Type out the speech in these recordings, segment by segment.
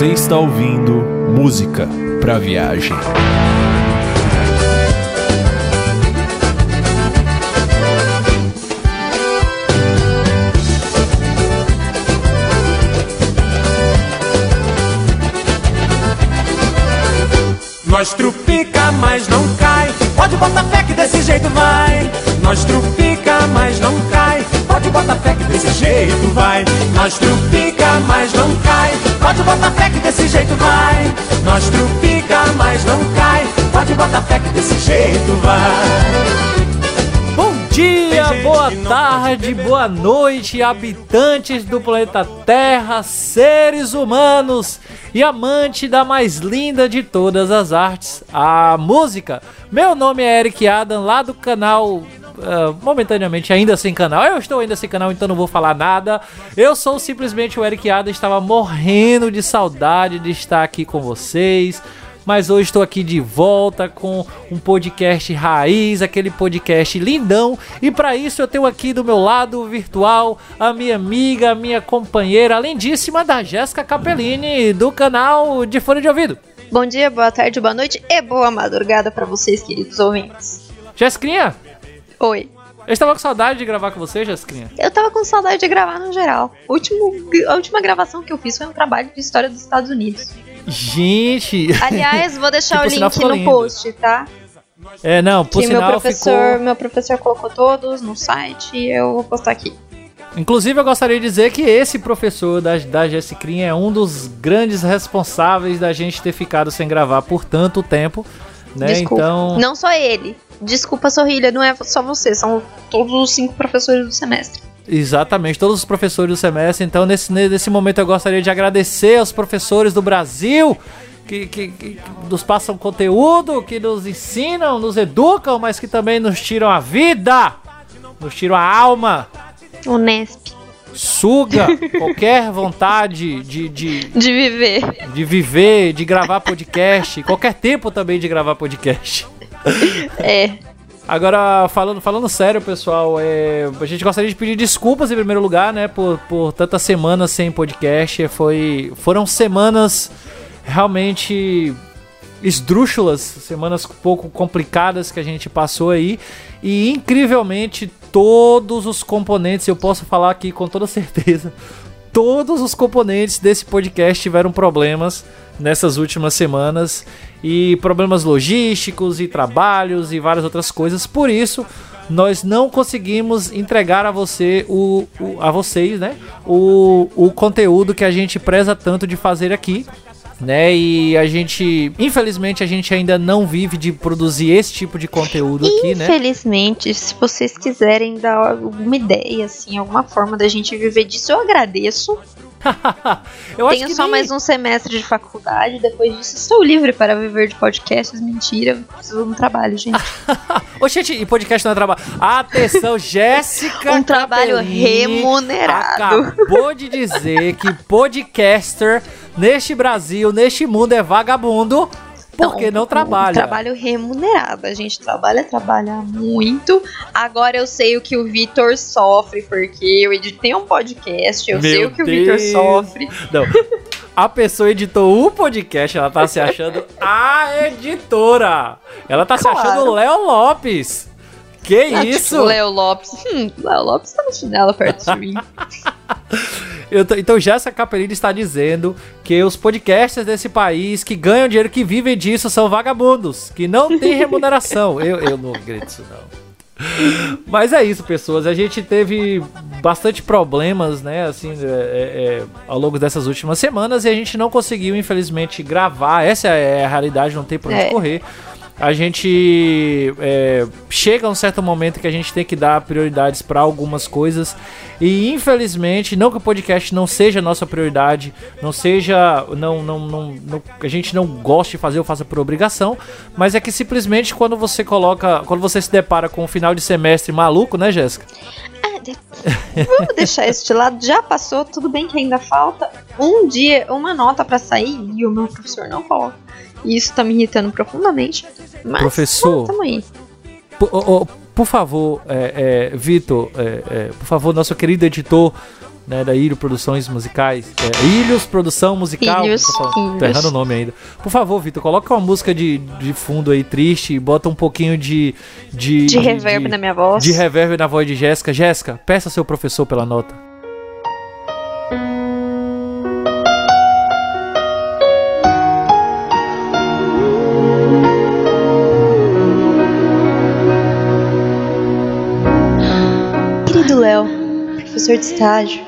Você está ouvindo música para viagem. Nós trupica, mas não cai. Pode botar fé que desse jeito vai. Nós trupica, mas não desse jeito vai. Nós trupica, mas não cai. Pode botar fé que desse jeito vai. Nós trupica, mas não cai. Pode botar fé que desse jeito vai. Bom dia, boa tarde, boa noite, habitantes do planeta Terra, seres humanos e amante da mais linda de todas as artes, a música. Meu nome é Eric Adam, lá do canal Uh, momentaneamente ainda sem canal. Eu estou ainda sem canal, então não vou falar nada. Eu sou simplesmente o Eric Ada, estava morrendo de saudade de estar aqui com vocês. Mas hoje estou aqui de volta com um podcast raiz, aquele podcast lindão. E para isso eu tenho aqui do meu lado virtual a minha amiga, a minha companheira, a lindíssima da Jéssica Capellini, do canal de Fone de Ouvido. Bom dia, boa tarde, boa noite e boa madrugada para vocês, queridos ouvintes. Jéssica, Oi. Eu estava com saudade de gravar com você, Jéssica. Eu tava com saudade de gravar no geral. O último, a última gravação que eu fiz foi um trabalho de história dos Estados Unidos. Gente! Aliás, vou deixar Que, o link no lindo. post, tá? É, não, por que meu sinal professor, ficou... meu professor colocou todos no site e eu vou postar aqui. Inclusive, eu gostaria de dizer que esse professor da, da Jessicrinha é um dos grandes responsáveis da gente ter ficado sem gravar por tanto tempo, né? Desculpa. Então, Não só ele. Desculpa, Sorrilha, não é só você, são todos os cinco professores do semestre. exatamente, todos os professores do semestre. Então, nesse, nesse momento, eu gostaria de agradecer aos professores do Brasil que, que, que nos passam conteúdo, que nos ensinam, nos educam, mas que também nos tiram a vida, nos tiram a alma, Unesp. suga qualquer vontade de, de, De viver. de viver, de gravar podcast, qualquer tempo também de gravar podcast. É. Agora, falando, falando sério, pessoal, é, a gente gostaria de pedir desculpas em primeiro lugar, né, por, por tantas semanas sem podcast. Foi, foram semanas realmente esdrúxulas, semanas um pouco complicadas que a gente passou aí. E incrivelmente, todos os componentes, eu posso falar aqui com toda certeza, todos os componentes desse podcast tiveram problemas nessas últimas semanas e problemas logísticos e trabalhos e várias outras coisas. Por isso, nós não conseguimos entregar a você o, o- a vocês, né, o, o conteúdo que a gente preza tanto de fazer aqui. Né, e a gente, infelizmente, a gente ainda não vive de produzir esse tipo de conteúdo aqui, né? Infelizmente, se vocês quiserem dar alguma ideia, assim, alguma forma da gente viver disso, eu agradeço. Eu Tenho só nem- mais um semestre de faculdade, depois disso estou livre para viver de podcasts. Mentira, preciso de um trabalho, gente. Ô, gente, e podcast não é trabalho. Atenção, Jéssica. Um trabalho remunerado. Acabou de dizer que podcaster neste Brasil, neste mundo, é vagabundo porque não, um trabalha. trabalho remunerado. A gente trabalha, trabalha muito. Agora eu sei o que o Vitor sofre, porque eu editei um podcast, eu sei Meu o que o Vitor Deus. sofre. Não. A pessoa editou o podcast, ela tá se achando a editora. Ela tá se Claro. achando o Léo Lopes. Que Ah, isso? Tipo, Léo Lopes. Hum, Léo Lopes tá no chinelo perto de mim. Então Jéssica Capellini está dizendo que os podcasters desse país que ganham dinheiro, que vivem disso, são vagabundos, que não tem remuneração. eu, eu não acredito nisso, não. Mas é isso, pessoas. A gente teve bastante problemas, né, assim, é, é, é, ao longo dessas últimas semanas e a gente não conseguiu, infelizmente, gravar. Essa é a realidade, não tem por onde É. correr. A gente é, chega a um certo momento que a gente tem que dar prioridades para algumas coisas e infelizmente não que o podcast não seja nossa prioridade, não seja não, não, não, não a gente não goste de fazer ou faça por obrigação, mas é que simplesmente quando você coloca, quando você se depara com um final de semestre maluco, né, Jéssica? Vamos deixar isso de lado. Já passou, tudo bem que ainda falta um dia, uma nota para sair e o meu professor não coloca. E isso tá me irritando profundamente. Mas, Professor. Por, oh, oh, por favor, é, é, Vitor, é, é, por favor, nosso querido editor né, da Ilho Produções Musicais, é, Ilhos Produção Musical, Ilhos, tô, falando- tô errando o nome ainda. Por favor, Vitor, coloca uma música de, de fundo aí triste, bota um pouquinho de de, De reverb na minha voz. de reverb na voz de Jéssica. Jéssica, peça seu professor pela nota. Professor de estágio,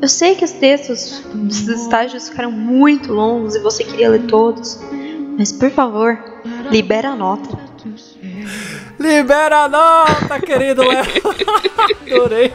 eu sei que os textos dos estágios ficaram muito longos e você queria ler todos, mas por favor, libera a nota. Libera a nota, querido Léo. Adorei.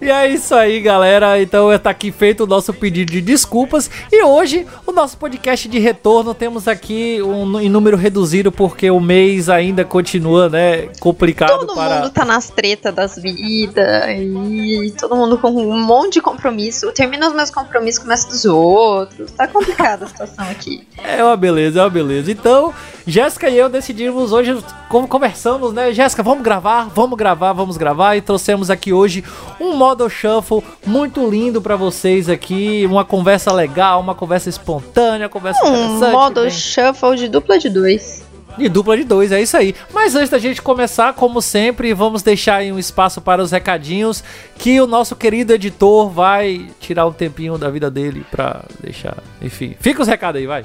E é isso aí, galera. Então tá aqui feito o nosso pedido de desculpas. E hoje, o nosso podcast de retorno, temos aqui um em número reduzido, porque o mês ainda continua, né? Complicado Todo para. mundo tá nas tretas das vidas e todo mundo com um monte de compromisso. Eu termino os meus compromissos, começo dos outros. Tá complicada a situação aqui. É uma beleza, é uma beleza. Então, Jéssica e eu decidimos hoje, como conversamos, né? Jéssica, vamos gravar, vamos gravar, vamos gravar. E trouxemos aqui hoje um modo shuffle muito lindo pra vocês aqui. Uma conversa legal, uma conversa espontânea, uma conversa Um interessante. modo bem- shuffle de dupla de dois. de dupla de dois, é isso aí. Mas antes da gente começar, como sempre, vamos deixar aí um espaço para os recadinhos que o nosso querido editor vai tirar um tempinho da vida dele pra deixar. Enfim, fica os recados aí, vai.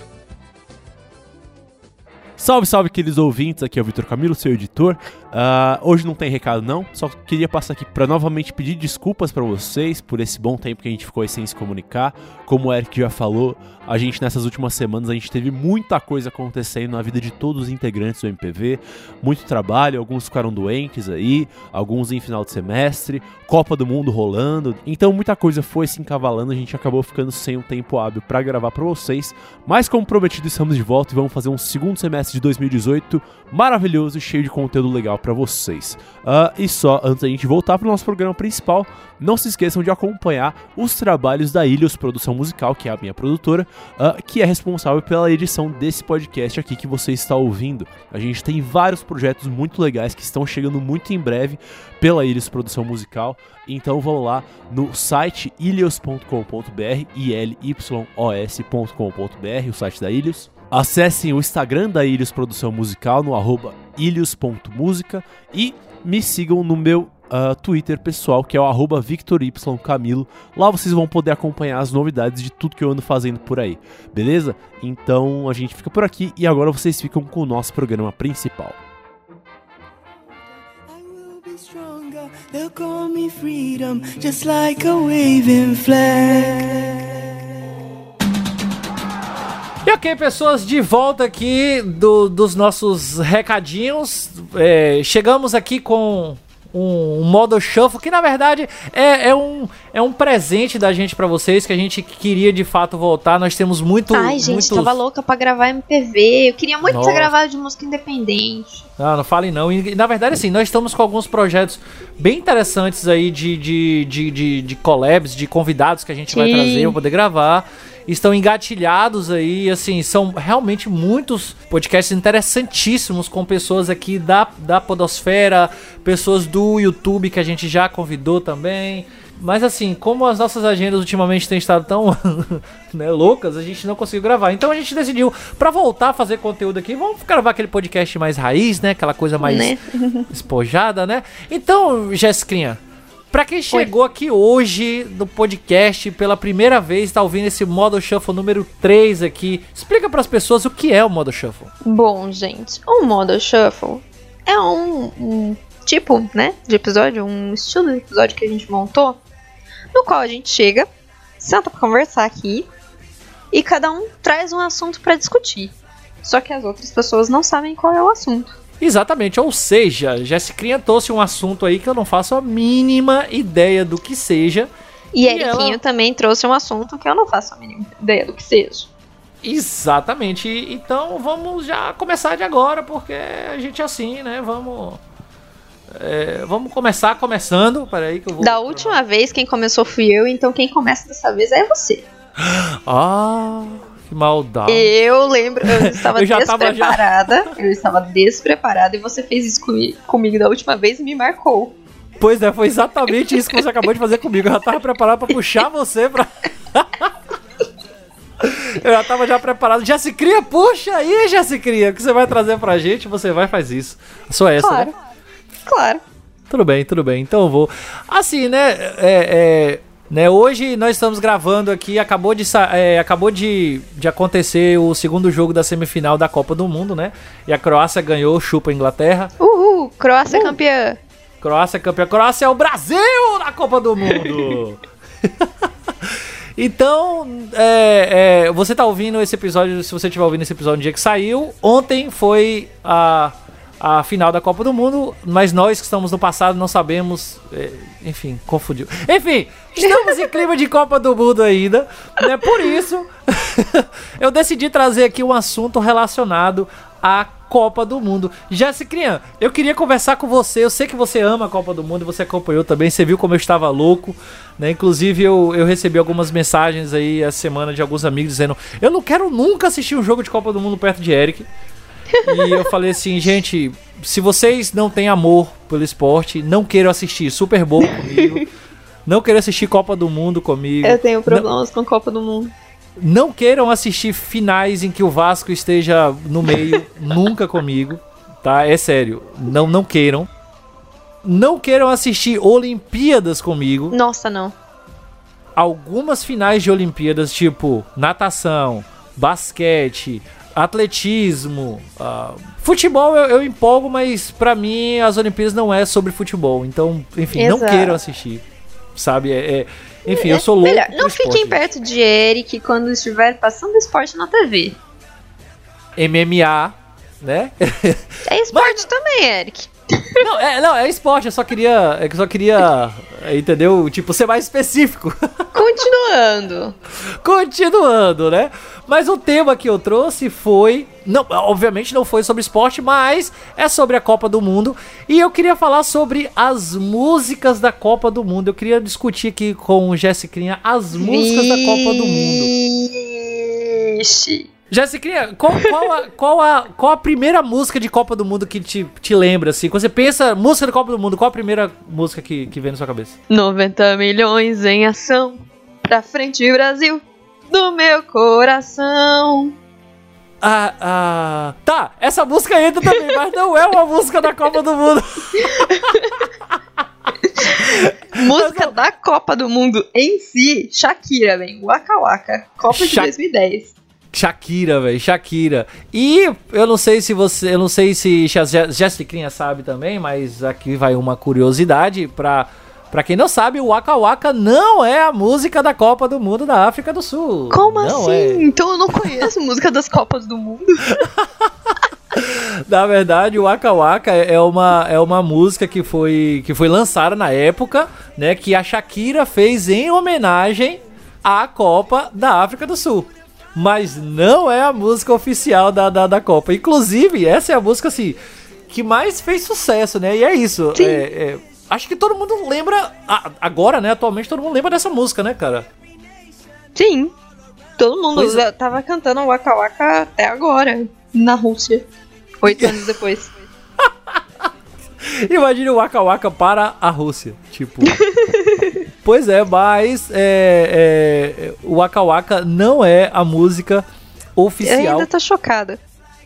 Salve, salve, queridos ouvintes. Aqui é o Vitor Camilo, seu editor. Ah, hoje não tem recado, não. Só queria passar aqui para novamente pedir desculpas para vocês por esse bom tempo que a gente ficou sem se comunicar. Como o Eric já falou, a gente nessas últimas semanas a gente teve muita coisa acontecendo na vida de todos os integrantes do MPV. Muito trabalho, alguns ficaram doentes aí, alguns em final de semestre, Copa do Mundo rolando. Então muita coisa foi se encavalando, a gente acabou ficando sem um tempo hábil para gravar para vocês. Mas como prometido, estamos de volta e vamos fazer um segundo semestre de 2018 maravilhoso e cheio de conteúdo legal para vocês. Ah, e só antes da gente voltar para o nosso programa principal, não se esqueçam de acompanhar os trabalhos da Ilhos Produção Musical, que é a minha produtora, ah, que é responsável pela edição desse podcast aqui que você está ouvindo. A gente tem vários projetos muito legais que estão chegando muito em breve pela Ilhos Produção Musical. Então vão lá no site ilhos.com.br, I-L-Y-O-S.com.br, o site da Ilhos. Acessem o Instagram da Ilhos Produção Musical no arroba ilhos.música e me sigam no meu ah, Twitter pessoal, que é o arroba VictorYCamilo. Lá vocês vão poder acompanhar as novidades de tudo que eu ando fazendo por aí, beleza? Então a gente fica por aqui e agora vocês ficam com o nosso programa principal. They'll call me freedom, just like a waving flag. E ok, pessoas, de volta aqui do- dos nossos recadinhos. É, chegamos aqui com um, um modo shuffle que na verdade é, é um, é um presente da gente pra vocês que a gente queria de fato voltar. Nós temos muito. Ai, gente, muitos... tava louca pra gravar MPV. Eu queria muito Nossa. ter gravado de música independente. Não, não falem não. E, na verdade, assim, nós estamos com alguns projetos bem interessantes aí de, de, de, de, de collabs, de convidados que a gente vai Sim. trazer pra poder gravar. Estão engatilhados aí, assim, são realmente muitos podcasts interessantíssimos com pessoas aqui da, da Podosfera, pessoas do YouTube que a gente já convidou também. Mas assim, como as nossas agendas ultimamente têm estado tão né, loucas, a gente não conseguiu gravar. Então a gente decidiu, pra voltar a fazer conteúdo aqui, vamos gravar aquele podcast mais raiz, né? Aquela coisa mais Né? espojada, né? Então, Jéssica, pra quem chegou aqui hoje no podcast pela primeira vez, tá ouvindo esse modo shuffle número 3 aqui, explica pras pessoas o que é o modo shuffle. Bom, gente, o modo shuffle é um, um tipo, né, de episódio, um estilo de episódio que a gente montou, no qual a gente chega, senta pra conversar aqui e cada um traz um assunto pra discutir. só que as outras pessoas não sabem qual é o assunto. Exatamente, ou seja, Jessicrinha trouxe um assunto aí que eu não faço a mínima ideia do que seja. E, E Eriquinho ela- também trouxe um assunto que eu não faço a mínima ideia do que seja. Exatamente. Então vamos já começar de agora, porque a gente é assim, né? Vamos. é, vamos começar começando. Peraí que eu vou. Da última vez, quem começou fui eu, então quem começa dessa vez é você. Ah, que maldade. Eu lembro, eu estava Eu já tava já- despreparada. Eu estava despreparada e você fez isso comi- comigo da última vez e me marcou. Pois é, foi exatamente isso que você acabou de fazer comigo. Eu já tava preparado pra puxar você pra. Eu já tava já preparado. Já se cria, puxa aí, já se cria. O que você vai trazer pra gente, você vai faz isso. Só essa, Claro. né? Claro. Tudo bem, tudo bem. Então eu vou. Assim, né? É, é, né hoje nós estamos gravando aqui. Acabou de, é, acabou de, de acontecer o segundo jogo da semifinal da Copa do Mundo, né? E a Croácia ganhou, chupa a Inglaterra. Uhul, Croácia Uh. campeã. Croácia campeã. Croácia é o Brasil na Copa do Mundo! então, é, é, você tá ouvindo esse episódio, se você estiver ouvindo esse episódio no dia que saiu, ontem foi a, a final da Copa do Mundo, mas nós que estamos no passado não sabemos. é, enfim, confundiu. Enfim, estamos em clima de Copa do Mundo ainda, né? Por isso, eu decidi trazer aqui um assunto relacionado à Copa do Mundo. Jéssica, eu queria conversar com você. Eu sei que você ama a Copa do Mundo, você acompanhou também, você viu como eu estava louco, né? Inclusive, eu, eu recebi algumas mensagens aí essa semana de alguns amigos dizendo: Eu não quero nunca assistir um jogo de Copa do Mundo perto de Eric. E eu falei assim, gente, se vocês não têm amor pelo esporte, não queiram assistir Super Bowl comigo. Não queiram assistir Copa do Mundo comigo. Eu tenho problemas com Copa do Mundo. Não queiram assistir finais em que o Vasco esteja no meio, nunca comigo, tá? É sério, não não queiram. Não queiram assistir Olimpíadas comigo. Nossa, não. Algumas finais de Olimpíadas, tipo natação, basquete, atletismo, ah, futebol eu, eu empolgo, mas pra mim as Olimpíadas não é sobre futebol. Então, enfim, não Exato. queiram assistir, sabe? É, é- enfim, eu sou louco. Melhor, não fiquem perto de Eric quando estiver passando esporte na TV. MMA, né? É esporte também, Eric. Não, é, não, é esporte, eu só queria. É que eu só queria. é, Entendeu? Tipo, ser mais específico. Continuando. Continuando, né? Mas o tema que eu trouxe foi. Não, obviamente não foi sobre esporte, mas é sobre a Copa do Mundo. E eu queria falar sobre as músicas da Copa do Mundo. Eu queria discutir aqui com o Jessicrinha as músicas da Copa do Mundo. Vixe. Jéssica, qual, qual, a, qual, a, qual a primeira música de Copa do Mundo que te, te lembra, assim? Quando você pensa música da Copa do Mundo, qual a primeira música que, que vem na sua cabeça? 90 milhões em ação. Pra frente, Brasil. Do meu coração. Ah, ah, tá, essa música entra também, mas não é uma música da Copa do Mundo. Música da Copa do Mundo em si, Shakira, vem. Waka Waka. Copa de Sha- 2010. Shakira, velho, Shakira. E eu não sei se você, eu não sei se a Je- Jéssica sabe também, mas aqui vai uma curiosidade pra, pra quem não sabe, o Waka Waka não é a música da Copa do Mundo da África do Sul. Como não assim? É. Então eu não conheço música das Copas do Mundo. Na verdade, o Waka Waka é uma, é uma música que foi, que foi lançada na época, né? Que a Shakira fez em homenagem à Copa da África do Sul. Mas não é a música oficial da, da, da Copa. Inclusive, essa é a música, assim, que mais fez sucesso, né? E é isso. É- é, acho que todo mundo lembra. Agora, né? Atualmente, todo mundo lembra dessa música, né, cara? Sim. Todo mundo Pois é. tava cantando Waka Waka até agora, na Rússia. Oito anos depois. Imagine o Waka Waka para a Rússia. Tipo. pois é, mas é, é, o Waka Waka não é a música Eu oficial. ainda tô chocada.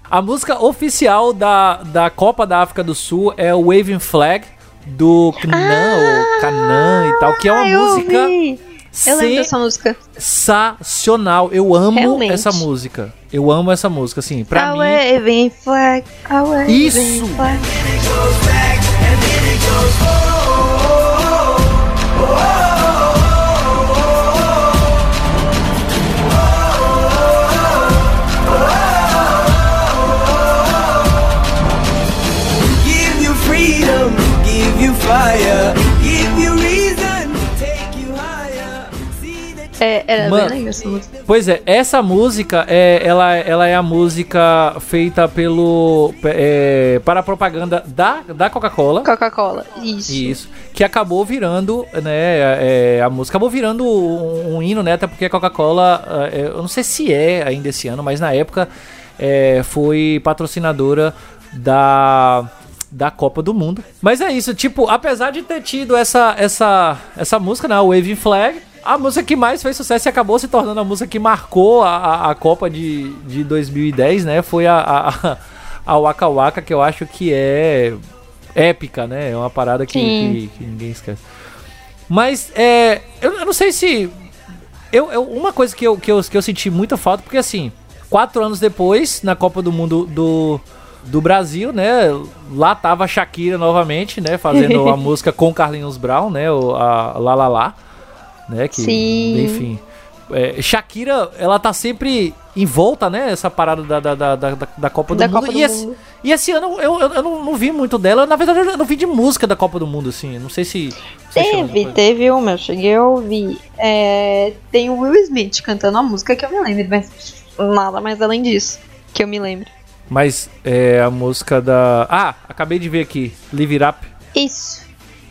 A música oficial da, da Copa da África do Sul é o Waving Flag do Knan, ou Kanan e tal, que é uma Ah, música ouvi. Eu lembro dessa música. sensacional. Eu amo Realmente. essa música. Eu amo essa música, assim, pra mim. waving flag, waving Isso! fire. Give you reason to take you higher. É, é era Man, é essa música. Pois é, essa música é, ela, ela é a música feita pelo é, para a propaganda da, da Coca-Cola. Coca-Cola, isso. Isso. Que acabou virando, né? É, a música acabou virando um, um hino, né? Até porque a Coca-Cola, é, eu não sei se é ainda esse ano, mas na época foi patrocinadora da da Copa do Mundo. Mas é isso, tipo, apesar de ter tido essa essa essa música, né, a Waving Flag, a música que mais fez sucesso e acabou se tornando a música que marcou a, a, a Copa de, de 2010, né? Foi a, a, a Waka Waka, que eu acho que é épica, né? É uma parada que, que, que ninguém esquece. Mas é, eu, eu não sei se. Eu, eu- uma coisa que eu, que, eu, que eu senti muita falta, porque assim, quatro anos depois, na Copa do Mundo do, do Brasil, né? Lá tava a Shakira novamente, né? Fazendo a música com Carlinhos Brown, né? O, a Lá Lá Lá, né? Que, Sim. Enfim. é, Shakira, ela tá sempre em volta, né? Essa parada da, da, da, da, da Copa do Da Mundo. Copa do e, esse, Mundo. e esse ano eu, eu, eu não, não vi muito dela. Na verdade, eu não vi de música da Copa do Mundo, assim. Não sei se. Teve, teve uma, eu cheguei a ouvir. É, tem o Will Smith cantando a música que eu me lembro, mas nada mais além disso que eu me lembro. Mas é a música da. Ah, acabei de ver aqui. Live It Up. Isso.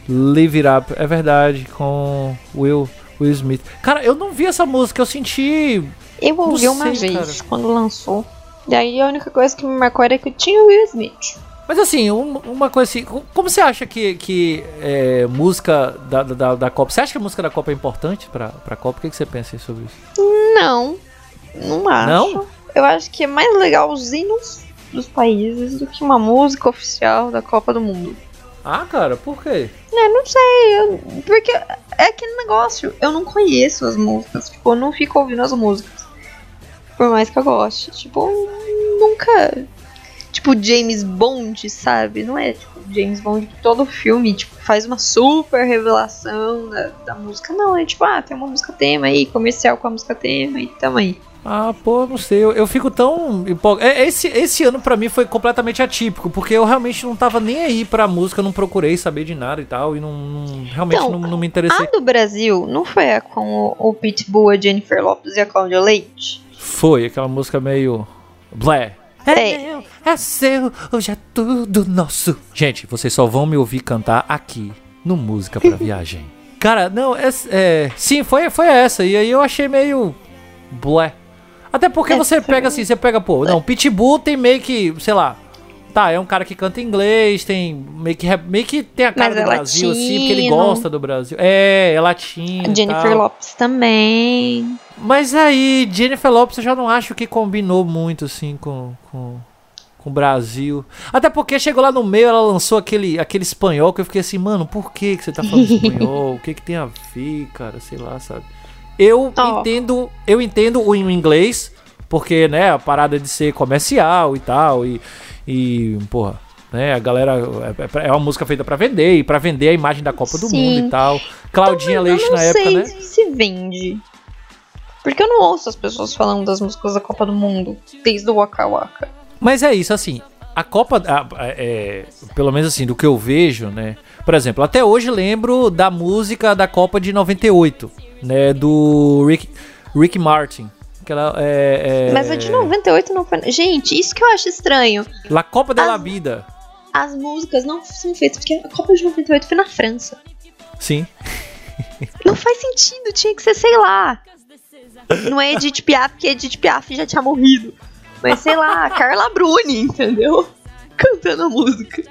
Live It Up. É verdade, com Will, Will Smith. Cara, eu não vi essa música, eu senti. Eu ouvi Não uma sei, vez cara. quando lançou. Daí a única coisa que me marcou era que tinha o Will Smith. Mas assim, um- uma coisa assim. co- Como você acha que, que é, música da, da, da Copa. Você acha que a música da Copa é importante pra, pra Copa? O que, que você pensa sobre isso? Não, não acho. Não? Eu acho que é mais legal os hinos dos países do que uma música oficial da Copa do Mundo. Ah, cara, por quê? É, não sei, eu- porque é aquele negócio, eu não conheço as músicas, tipo, eu não fico ouvindo as músicas. Por mais que eu goste. Tipo, nunca. Tipo, James Bond, sabe? Não é tipo James Bond que todo filme tipo, faz uma super revelação da, da música. Não, é tipo, ah, tem uma música tema aí, comercial com a música tema e tamo aí. Ah, pô, não sei, eu, eu fico tão empolgado. É, Esse, esse ano pra mim foi completamente atípico, porque eu realmente não tava nem aí pra música, não procurei saber de nada e tal, e não, não- realmente Então, não, não me A interessei. do Brasil não foi a com o, o Pitbull, a Jennifer Lopez e a Cláudia Leite? Foi aquela música meio. Blé. É. meu, é seu, hoje é tudo nosso. Gente, vocês só vão me ouvir cantar aqui, no Música pra Viagem. Cara, não, é, é- sim, foi, foi essa, e aí eu achei meio. Blé. Até porque É, você pega assim, você pega, pô, não, Pitbull tem meio que, sei lá. Tá, é um cara que canta inglês, tem meio que, meio que tem a cara Mas do é Brasil, assim, porque ele latino. gosta do Brasil. É, é latino. A Jennifer tal. Lopez também. Mas aí, Jennifer Lopes eu já não acho que combinou muito, assim, com, com, com o Brasil. Até porque chegou lá no meio, ela lançou aquele, aquele espanhol que eu fiquei assim, mano, por que, que você tá falando espanhol? O que que tem a ver, cara? Sei lá, sabe? Eu Ó. entendo, eu entendo o inglês, porque, né, a parada de ser comercial e tal, e, e porra, né, a galera, é, é uma música feita pra vender, e pra vender a imagem da Copa do Sim. Mundo e tal. Claudinha Leite eu não na época, né? se vende. Porque eu não ouço as pessoas falando das músicas da Copa do Mundo, desde o Waka Waka. Mas é isso, assim, a Copa, a- a- é, pelo menos assim, do que eu vejo, né? Por exemplo, até hoje lembro da música da Copa de 98, né? Do Rick, Rick Martin. Que ela é, é, Mas a de 98 não foi. Gente, isso que eu acho estranho. La Copa de la As- Vida. As músicas não são feitas, porque a Copa de 98 foi na França. Sim. Não faz sentido, tinha que ser, sei lá. Não é Edith Piaf, porque Edith Piaf já tinha morrido. Mas sei lá, Carla Bruni, entendeu? Cantando a música.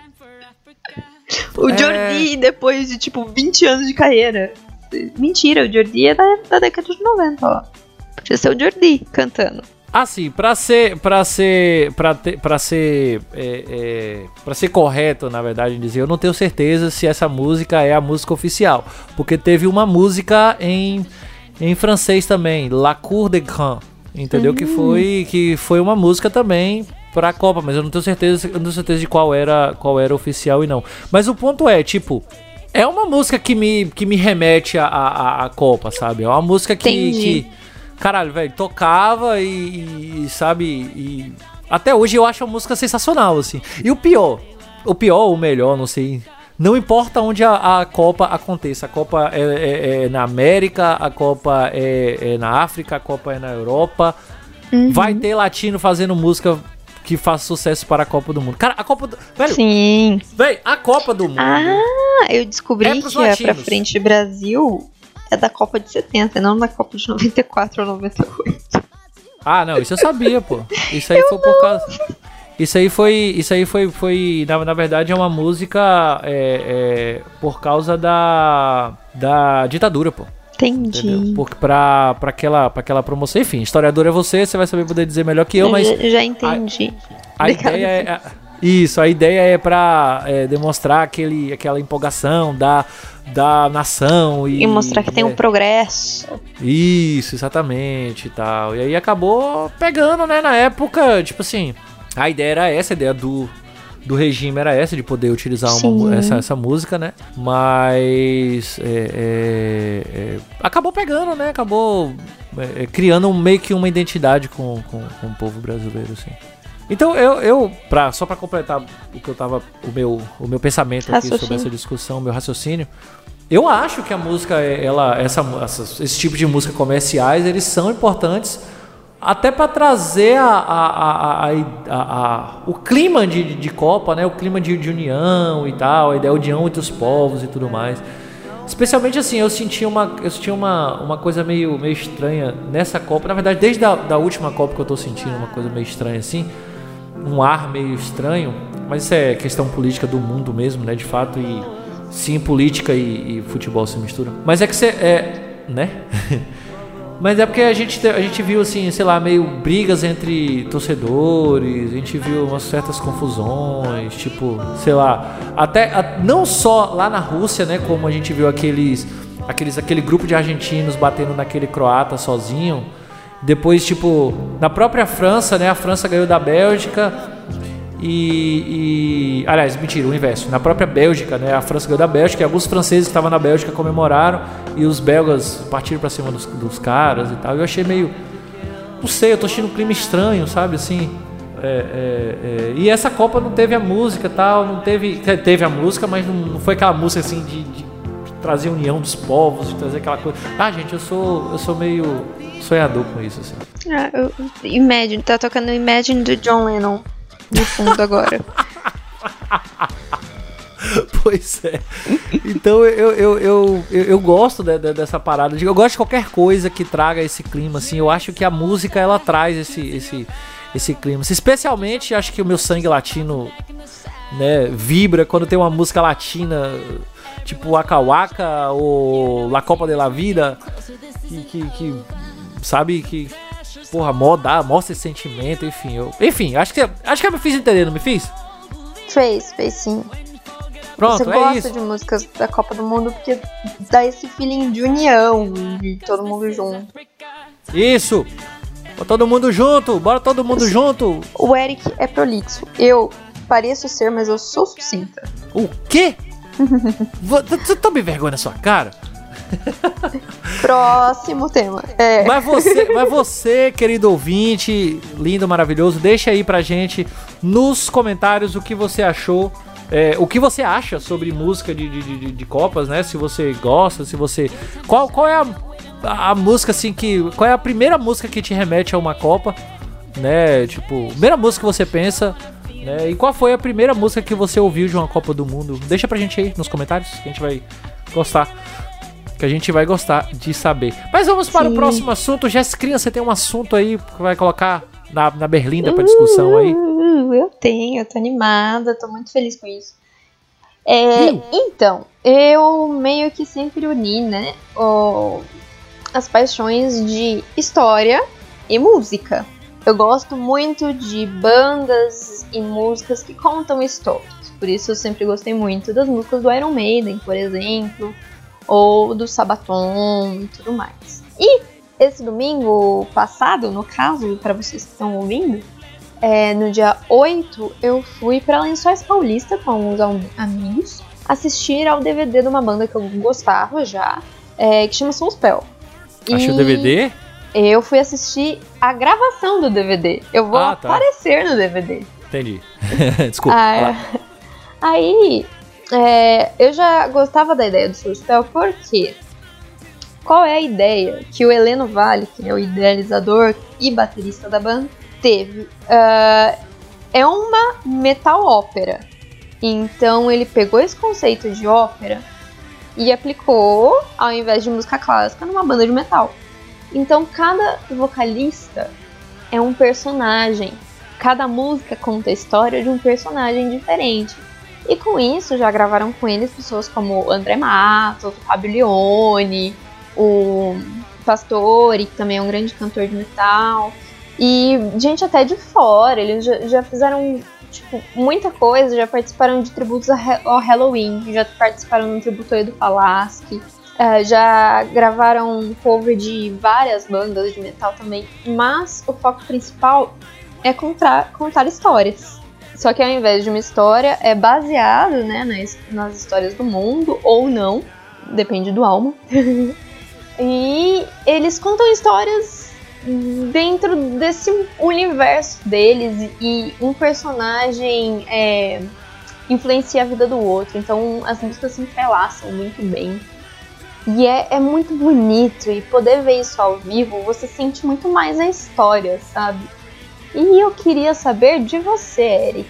O É. Jordi, depois de tipo 20 anos de carreira. Mentira, o Jordi é da, da década de 90, ó. Podia ser o Jordi cantando. Assim, pra ser, pra ser, pra ter, pra ser, é, é, pra ser correto, na verdade, dizer, eu não tenho certeza se essa música é a música oficial, porque teve uma música em, em francês também, La Cour des Grands, entendeu? Que foi, que foi uma música também pra Copa, mas eu não tenho certeza, não tenho certeza de qual era, qual era oficial e não. Mas o ponto é, tipo, é uma música que me, que me remete à à- à Copa, sabe? É uma música que, que Caralho, velho, tocava e, e, sabe, e até hoje eu acho a música sensacional, assim. E o pior, o pior ou o melhor, não sei Não importa onde a, a Copa aconteça. A Copa é, é- é na América, a Copa é, é na África, a Copa é na Europa. Vai ter latino fazendo música que faz sucesso para a Copa do Mundo. Cara, a Copa do. Velho, Sim. velho, a Copa do Mundo. Ah, eu descobri É que a Pra latinos. Frente Brasil é da Copa de 70, não da Copa de 94 ou 98. Ah, não, isso eu sabia, pô. Isso aí foi por causa. Isso aí foi. Isso aí foi. foi na, na verdade, é uma música é, é, por causa da. Da ditadura, pô. Entendeu? Entendi. Porque pra, pra, aquela, pra aquela promoção. Enfim, historiador é você, você vai saber poder dizer melhor que eu, mas. já, já entendi. A Obrigada. ideia é. Isso, a ideia é pra é, demonstrar aquele, aquela empolgação da, da nação e. E mostrar que tem é, um progresso. Isso, exatamente e tal. E aí acabou pegando, né, na época, tipo assim, a ideia era essa, a ideia do, do regime era essa, de poder utilizar uma, essa, essa música, né? Mas é, é, é, acabou pegando, né? Acabou é, é, criando um- meio que uma identidade com, com, com o povo brasileiro, assim. Então eu, eu pra, só pra completar o que eu tava, o meu, o meu pensamento aqui sobre Raciocínio. essa discussão, o meu raciocínio, eu acho que a música, ela, essa, essas- esse tipo de música comerciais, eles são importantes até para trazer a, a, a, o clima de, de Copa, né? O clima de, de união e tal, a ideia de união entre os povos e tudo mais. Especialmente assim, eu senti uma, eu senti uma, uma coisa meio, meio estranha nessa Copa. Na verdade, desde a da última Copa que eu tô sentindo uma coisa meio estranha assim. Um ar meio estranho. Mas isso é questão política do mundo mesmo, né? De fato. E sim, política e, e futebol se misturam. Mas é que você. É, né? Mas é porque a gente, te- a gente viu, assim, sei lá, meio brigas entre torcedores, a gente viu umas certas confusões, tipo, sei lá, até a- não só lá na Rússia, né, como a gente viu aqueles, aqueles aquele grupo de argentinos batendo naquele croata sozinho. Depois, tipo, na própria França, né, a França ganhou da Bélgica e, e- aliás, mentira, o inverso. Na própria Bélgica, né? A França ganhou da Bélgica e alguns franceses que estavam na Bélgica comemoraram e os belgas partiram pra cima dos, dos caras e tal. Eu achei meio. Não sei, eu tô achando um clima estranho, sabe? Assim. é, é, é. E essa Copa não teve a música tal, não teve. te- Teve a música, mas não, não foi aquela música assim de, de trazer união dos povos, de trazer aquela coisa. Ah, gente, eu sou, eu sou meio sonhador com isso, assim. Ah, eu- Imagine, tá tocando Imagine do John Lennon no fundo agora. Pois é. Então eu, eu, eu, eu, eu gosto de- de- dessa parada. Eu gosto de qualquer coisa que traga esse clima, assim. Eu acho que a música ela traz esse, esse, esse clima. Especialmente acho que o meu sangue latino né, vibra quando tem uma música latina, tipo Waka Waka ou La Copa de la Vida, que, que, que, sabe que porra, mo- dá, mostra esse sentimento, enfim. Eu, enfim, acho que acho que eu me fiz entender, não me fiz? Fez, fez sim. Pronto, Você é gosta isso. de músicas da Copa do Mundo porque dá esse feeling de união, de todo mundo junto. Isso! Bora todo mundo junto! Bora todo mundo junto! O Eric é prolixo. Eu pareço ser, mas eu sou sucinta. O quê? Vo- Você toma vergonha na sua cara? Próximo tema. É, Mas você, mas você, querido ouvinte, lindo, maravilhoso, deixa aí pra gente nos comentários o que você achou. é, o que você acha sobre música de, de, de- de Copas, né? Se você gosta, se você. Qual, qual é a, a música assim que. Qual é a primeira música que te remete a uma Copa? Né? Tipo, primeira música que você pensa. Né? E qual foi a primeira música que você ouviu de uma Copa do Mundo? Deixa pra gente aí nos comentários, que a gente vai gostar. Que a gente vai gostar de saber. Mas vamos para o Sim. próximo assunto. Jéssica, você tem um assunto aí que vai colocar na, na berlinda pra discussão aí? Uh, eu tenho, eu tô animada, tô muito feliz com isso. É, Hum. Então, eu meio que sempre uni, né, o- as paixões de história e música. Eu gosto muito de bandas e músicas que contam histórias. Por isso eu sempre gostei muito das músicas do Iron Maiden, por exemplo, ou do Sabaton e tudo mais. E esse domingo passado, no caso, para vocês que estão ouvindo, é, no dia 8, eu fui para Lençóis Paulista com alguns am- amigos assistir ao DVD de uma banda que eu gostava já, é, que chama Soulspell. Achei o DVD? Eu fui assistir a gravação do DVD. Eu vou Ah, tá. aparecer no DVD. Entendi. Desculpa. Ah, lá. Aí é, eu já gostava da ideia do Surspell porque qual é a ideia que o Heleno Vale, que é o idealizador e baterista da banda, teve? Uh, é uma metal ópera. Então ele pegou esse conceito de ópera e aplicou, ao invés de música clássica, numa banda de metal. Então cada vocalista é um personagem. Cada música conta a história de um personagem diferente. E com isso já gravaram com eles pessoas como André Matos, Fábio Leone, o Pastore, que também é um grande cantor de metal. E gente até de fora, eles já, já fizeram tipo, muita coisa, já participaram de tributos ao Halloween, já participaram do tributo do Falaschi, uh, já gravaram um cover de várias bandas de metal também, mas o foco principal é contar, contar histórias. Só que ao invés de uma história, é baseado né, nas, nas histórias do mundo, ou não, depende do álbum. e eles contam histórias dentro desse universo deles e um personagem é, influencia a vida do outro. Então as músicas se entrelaçam muito bem. E é, é muito bonito e poder ver isso ao vivo, você sente muito mais a história, sabe? E eu queria saber de você, Eric.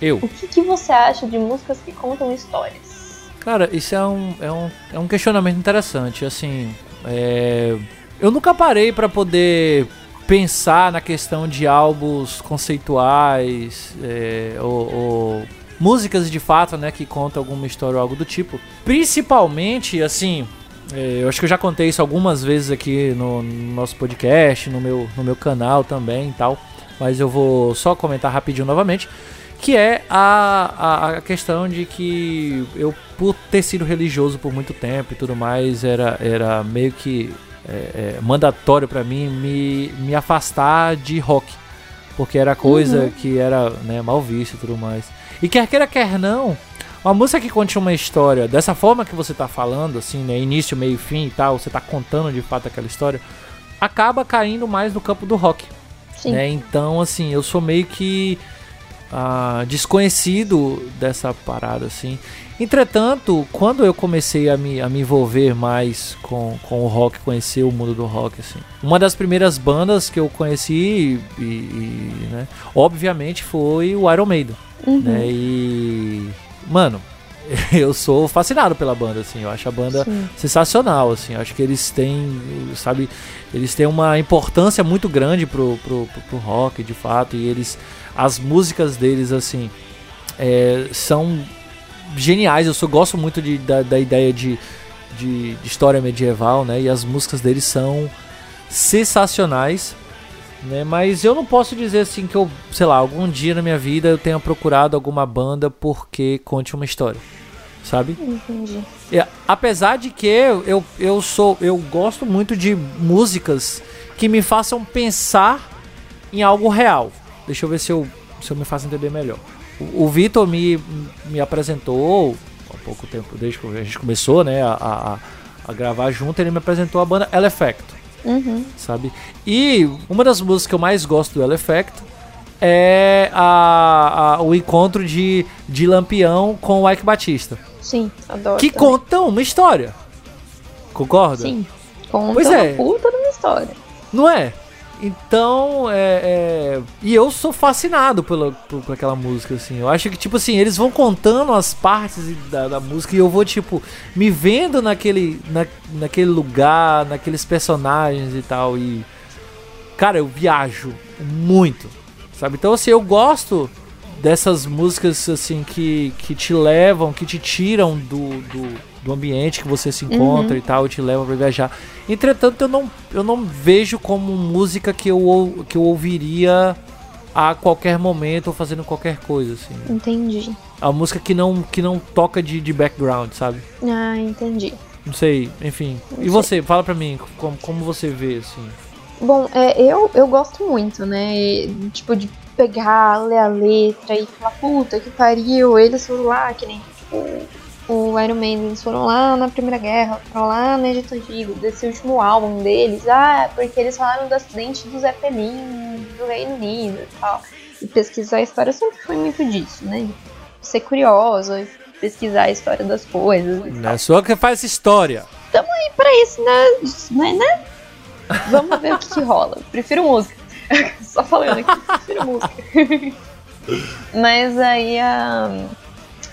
Eu. O que, que você acha de músicas que contam histórias? Cara, isso é um, é um, é um questionamento interessante. Assim, é, eu nunca parei para poder pensar na questão de álbuns conceituais é, ou, ou, músicas de fato, né, que contam alguma história ou algo do tipo. Principalmente, assim, é, eu acho que eu já contei isso algumas vezes aqui no, no, nosso podcast, no meu, no meu canal também e tal, mas eu vou só comentar rapidinho novamente. Que é a, a, a questão de que eu, por ter sido religioso por muito tempo e tudo mais, era, era meio que é, é, mandatório para mim me, me afastar de rock. Porque era coisa uhum. que era né, mal vista e tudo mais. E quer queira, quer não, uma música que conte uma história dessa forma que você tá falando, assim, né? Início, meio fim e tal, você tá contando de fato aquela história, acaba caindo mais no campo do rock. Né? Então, assim, eu sou meio que uh, desconhecido dessa parada, assim. Entretanto, quando eu comecei a me, a me envolver mais com, com o rock, conhecer o mundo do rock, assim, uma das primeiras bandas que eu conheci, e, e né, obviamente, foi o Iron Maiden. Uhum. Né, e, mano, eu sou fascinado pela banda, assim, eu acho a banda Sim. sensacional, assim, eu acho que eles têm, sabe, eles têm uma importância muito grande pro, pro, pro, pro rock, de fato, e eles, as músicas deles, assim, é, são geniais. Eu só gosto muito de, da, da ideia de, de, de, história medieval, né? E as músicas deles são sensacionais. Né? Mas eu não posso dizer assim que eu, sei lá, algum dia na minha vida eu tenha procurado alguma banda porque conte uma história. Sabe? Entendi. É, apesar de que eu, eu sou. Eu gosto muito de músicas que me façam pensar em algo real. Deixa eu ver se eu, se eu me faço entender melhor. O, Vitor me, me apresentou há pouco tempo, desde que a gente começou né, a, a, a gravar junto, ele me apresentou a banda El Effect. Uhum. Sabe? E uma das músicas que eu mais gosto do El Effect é a, a, o encontro de, de Lampião com o Ike Batista. Sim, adoro. Que também. contam uma história. Concorda? Sim, conta pois é. uma puta de uma história. Não é? Então, é, é, E eu sou fascinado pela, por, por, aquela música, assim. Eu acho que, tipo assim, eles vão contando as partes da, da música e eu vou, tipo, me vendo naquele, na, naquele lugar, naqueles personagens e tal. E. Cara, eu viajo muito, sabe? Então, assim, eu gosto dessas músicas, assim, que, que te levam, que te tiram do, do do ambiente que você se encontra uhum. e tal, te leva para viajar. Entretanto, eu não, eu não vejo como música que eu, que eu ouviria a qualquer momento ou fazendo qualquer coisa, assim. Entendi. A música que não, que não toca de, de background, sabe? Ah, entendi. Não sei, enfim. Não e sei. você, fala pra mim, como, como você vê, assim? Bom, é, eu, eu gosto muito, né? E, tipo, de pegar, ler a letra e falar, puta que pariu, eles foram lá, que nem, tipo, o Iron Maiden, eles foram lá na Primeira Guerra, foram lá no Egito Antigo, desse último álbum deles, ah, porque eles falaram do acidente do Zeppelin do Reino Unido e tal. E pesquisar a história sempre foi muito disso, né? Ser curioso, pesquisar a história das coisas. Não é só que faz história. Tamo aí pra isso, né? né? né? Vamos ver o que, que rola. Prefiro música. Só falando aqui, prefiro música. Mas aí a,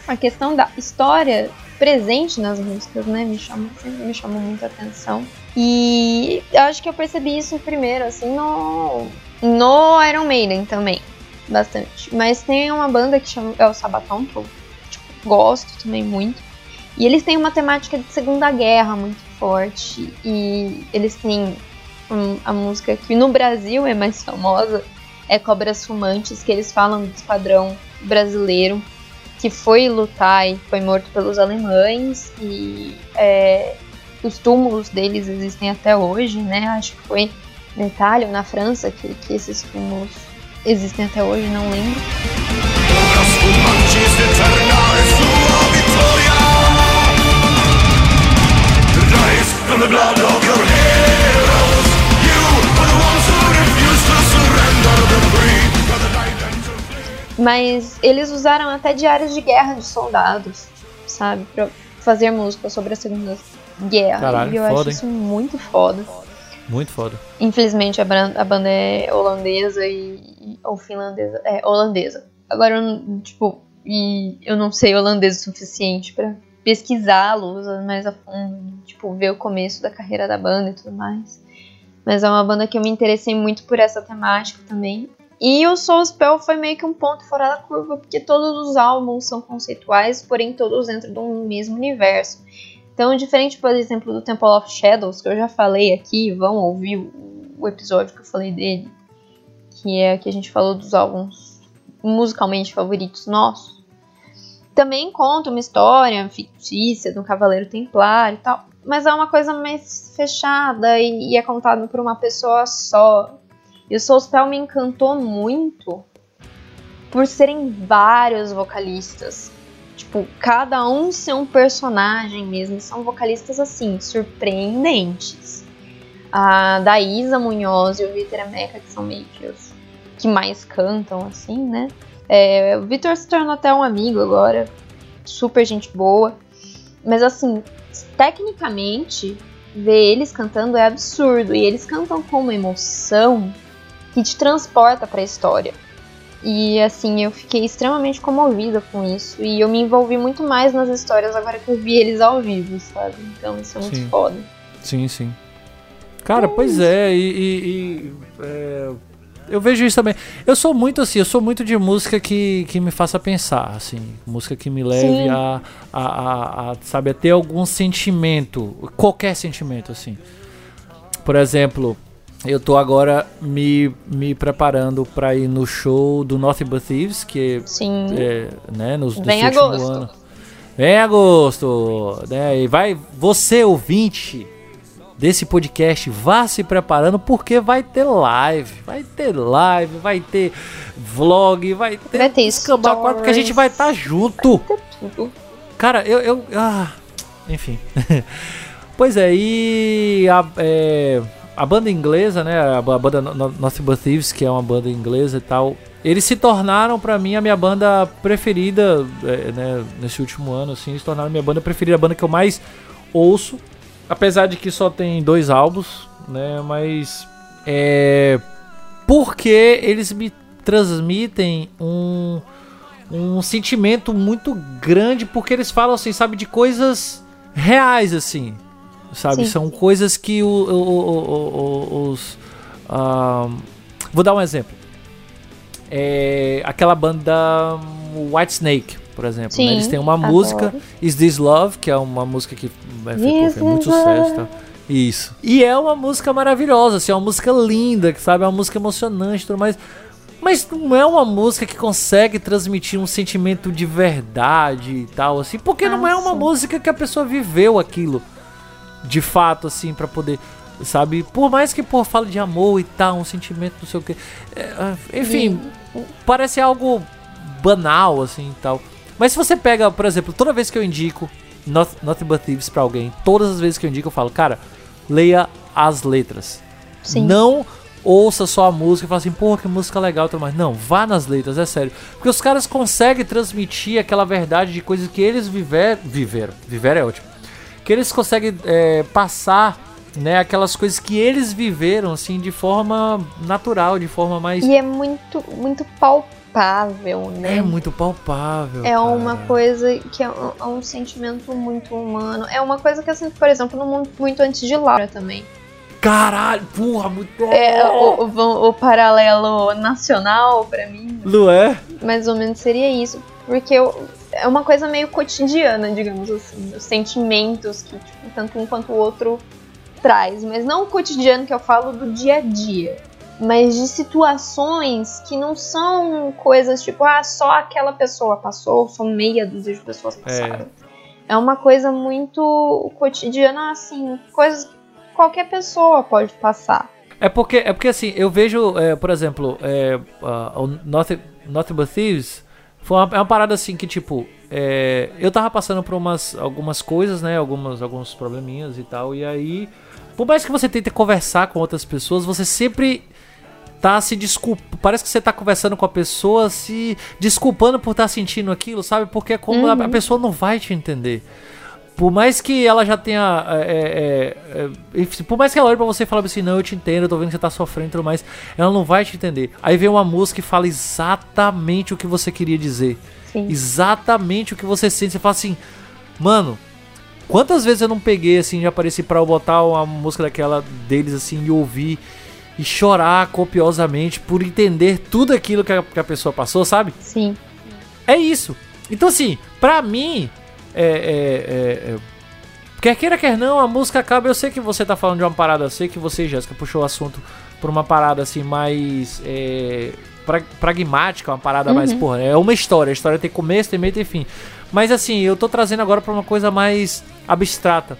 a questão da história presente nas músicas, né, me chamou, sempre me chamou muita atenção. E eu acho que eu percebi isso primeiro, assim, no, no Iron Maiden também, bastante. Mas tem uma banda que chama, é o Sabaton, que eu tipo, gosto também muito. E eles têm uma temática de Segunda Guerra muito forte. E eles têm um, a música que no Brasil é mais famosa, é Cobras Fumantes, que eles falam do esquadrão brasileiro que foi lutar e foi morto pelos alemães e é, os túmulos deles existem até hoje, né? Acho que foi na Itália ou na França que, que esses túmulos existem até hoje, não lembro. Mas eles usaram até diários de guerra de soldados, sabe? Pra fazer música sobre a Segunda Guerra. Caralho, e eu foda, acho isso muito foda. Muito foda. Infelizmente a banda, a banda é holandesa e. ou finlandesa. É, holandesa. Agora, eu, tipo, e eu não sei holandês o suficiente para pesquisá-los mais a fundo, tipo, ver o começo da carreira da banda e tudo mais. Mas é uma banda que eu me interessei muito por essa temática também. E o Soul Spell foi meio que um ponto fora da curva, porque todos os álbuns são conceituais, porém todos dentro de um mesmo universo. Então, diferente, por exemplo, do Temple of Shadows, que eu já falei aqui, vão ouvir o episódio que eu falei dele, que é que a gente falou dos álbuns musicalmente favoritos nossos. Também conta uma história fictícia de um cavaleiro templário e tal, mas é uma coisa mais fechada e, é contado por uma pessoa só. E o Soulspell me encantou muito por serem vários vocalistas. Tipo, cada um ser um personagem mesmo. São vocalistas, assim, surpreendentes. A Daísa Munhoz e o Vitor Ameca, que são meio que os que mais cantam, assim, né? É, o Vitor se tornou até um amigo agora. Super gente boa. Mas, assim, tecnicamente, ver eles cantando é absurdo. E eles cantam com uma emoção que te transporta para a história. E assim, eu fiquei extremamente comovida com isso. E eu me envolvi muito mais nas histórias agora que eu vi eles ao vivo, sabe? Então isso é muito Sim. foda. Sim, sim. Cara, pois é, e, e- e, é, eu vejo isso também. Eu sou muito assim, eu sou muito de música que, que me faça pensar, assim, música que me leve a, a, a, a, sabe, a ter algum sentimento, qualquer sentimento, assim. Por exemplo, eu tô agora me, me preparando pra ir no show do Nothing But Thieves, que Sim. é, né, nos, nos Vem últimos agosto. anos. Vem agosto, né? E vai, você ouvinte desse podcast, vá se preparando porque vai ter live, vai ter live, vai ter vlog, vai ter Vai ter escambau quatro, porque a gente vai estar junto. Tudo. Cara, eu. eu ah, enfim. pois é, e a, é, a banda inglesa, né? A, ba- banda No- No- Nothing Thieves, que é uma banda inglesa e tal. Eles se tornaram pra mim a minha banda preferida, é, né? Nesse último ano, assim, se tornaram a minha banda preferida, a banda que eu mais ouço. Apesar de que só tem dois álbuns, né? Mas. É. Porque eles me transmitem um um sentimento muito grande porque eles falam assim, sabe, de coisas reais assim, sabe? Sim. São coisas que o, o- o- os ahn, vou dar um exemplo. É aquela banda White Snake, por exemplo. né? Sim, Eles têm uma adoro. música Is This Love, que é uma música que é, fez, muito sucesso, tá? Isso. E é uma música maravilhosa, assim, é uma música linda, que sabe, é uma música emocionante, e tudo mais. Mas não é uma música que consegue transmitir um sentimento de verdade e tal, assim, porque não Ah, é uma sim. música que a pessoa viveu aquilo de fato, assim, pra poder, sabe? Por mais que, pô, fale de amor e tal, um sentimento, não sei o que. enfim, parece algo banal, assim e tal. Mas se você pega, por exemplo, toda vez que eu indico Not, Nothing But Thieves pra alguém, todas as vezes que eu indico, eu falo, cara, leia as letras. Sim. Não ouça só a música e fala assim, porra, que música legal, mais. Não, vá nas letras, é sério. Porque os caras conseguem transmitir aquela verdade de coisas que eles viver, viveram. Viver é ótimo. Que eles conseguem é, passar, né, aquelas coisas que eles viveram, assim, de forma natural, de forma mais. E é muito, muito palpável, né? É muito palpável. É uma cara. coisa que é um, é um sentimento muito humano. É uma coisa que eu sinto, por exemplo, no mundo muito antes de Laura também. Caralho, porra, muito. É, o, o- o paralelo nacional, pra mim, Lué? mais ou menos seria isso. Porque eu- é uma coisa meio cotidiana, digamos assim. Os sentimentos que tipo, tanto um quanto o outro traz. Mas não o cotidiano que eu falo do dia a dia. Mas de situações que não são coisas tipo, ah, só aquela pessoa passou, só meia dúzia de pessoas passaram. É, uma coisa muito cotidiana, assim, coisas que qualquer pessoa pode passar. É porque, é porque assim, eu vejo, é, por exemplo, é, ah, o Nothing, Nothing But Thieves foi uma, é uma parada assim que, tipo, é, eu tava passando por umas, algumas coisas, né? Algumas, alguns probleminhas e tal, e aí, por mais que você tente conversar com outras pessoas, você sempre tá se desculpa. Parece que você tá conversando com a pessoa se desculpando por estar sentindo aquilo, sabe? Porque é como a, a pessoa não vai te entender. Por mais que ela já tenha. é, é, é, enfim, por mais que ela olhe pra você e fale assim, não, eu te entendo, eu tô vendo que você tá sofrendo e tudo mais, ela não vai te entender. Aí vem uma música e fala exatamente o que você queria dizer. Sim. Exatamente o que você sente. Você fala assim, mano, quantas vezes eu não peguei assim, já apareci pra eu botar uma música daquela deles assim e ouvir e chorar copiosamente por entender tudo aquilo que a, que a pessoa passou, sabe? Sim. É isso. Então, assim, pra mim, é, é, é, é, quer queira, quer não, a música acaba. Eu sei que você tá falando de uma parada, eu sei que você, Jéssica, puxou o assunto por uma parada assim mais é, pra- pragmática, uma parada mais, porra, é uma história. A história tem começo, tem meio, tem fim. Mas assim, eu tô trazendo agora pra uma coisa mais abstrata.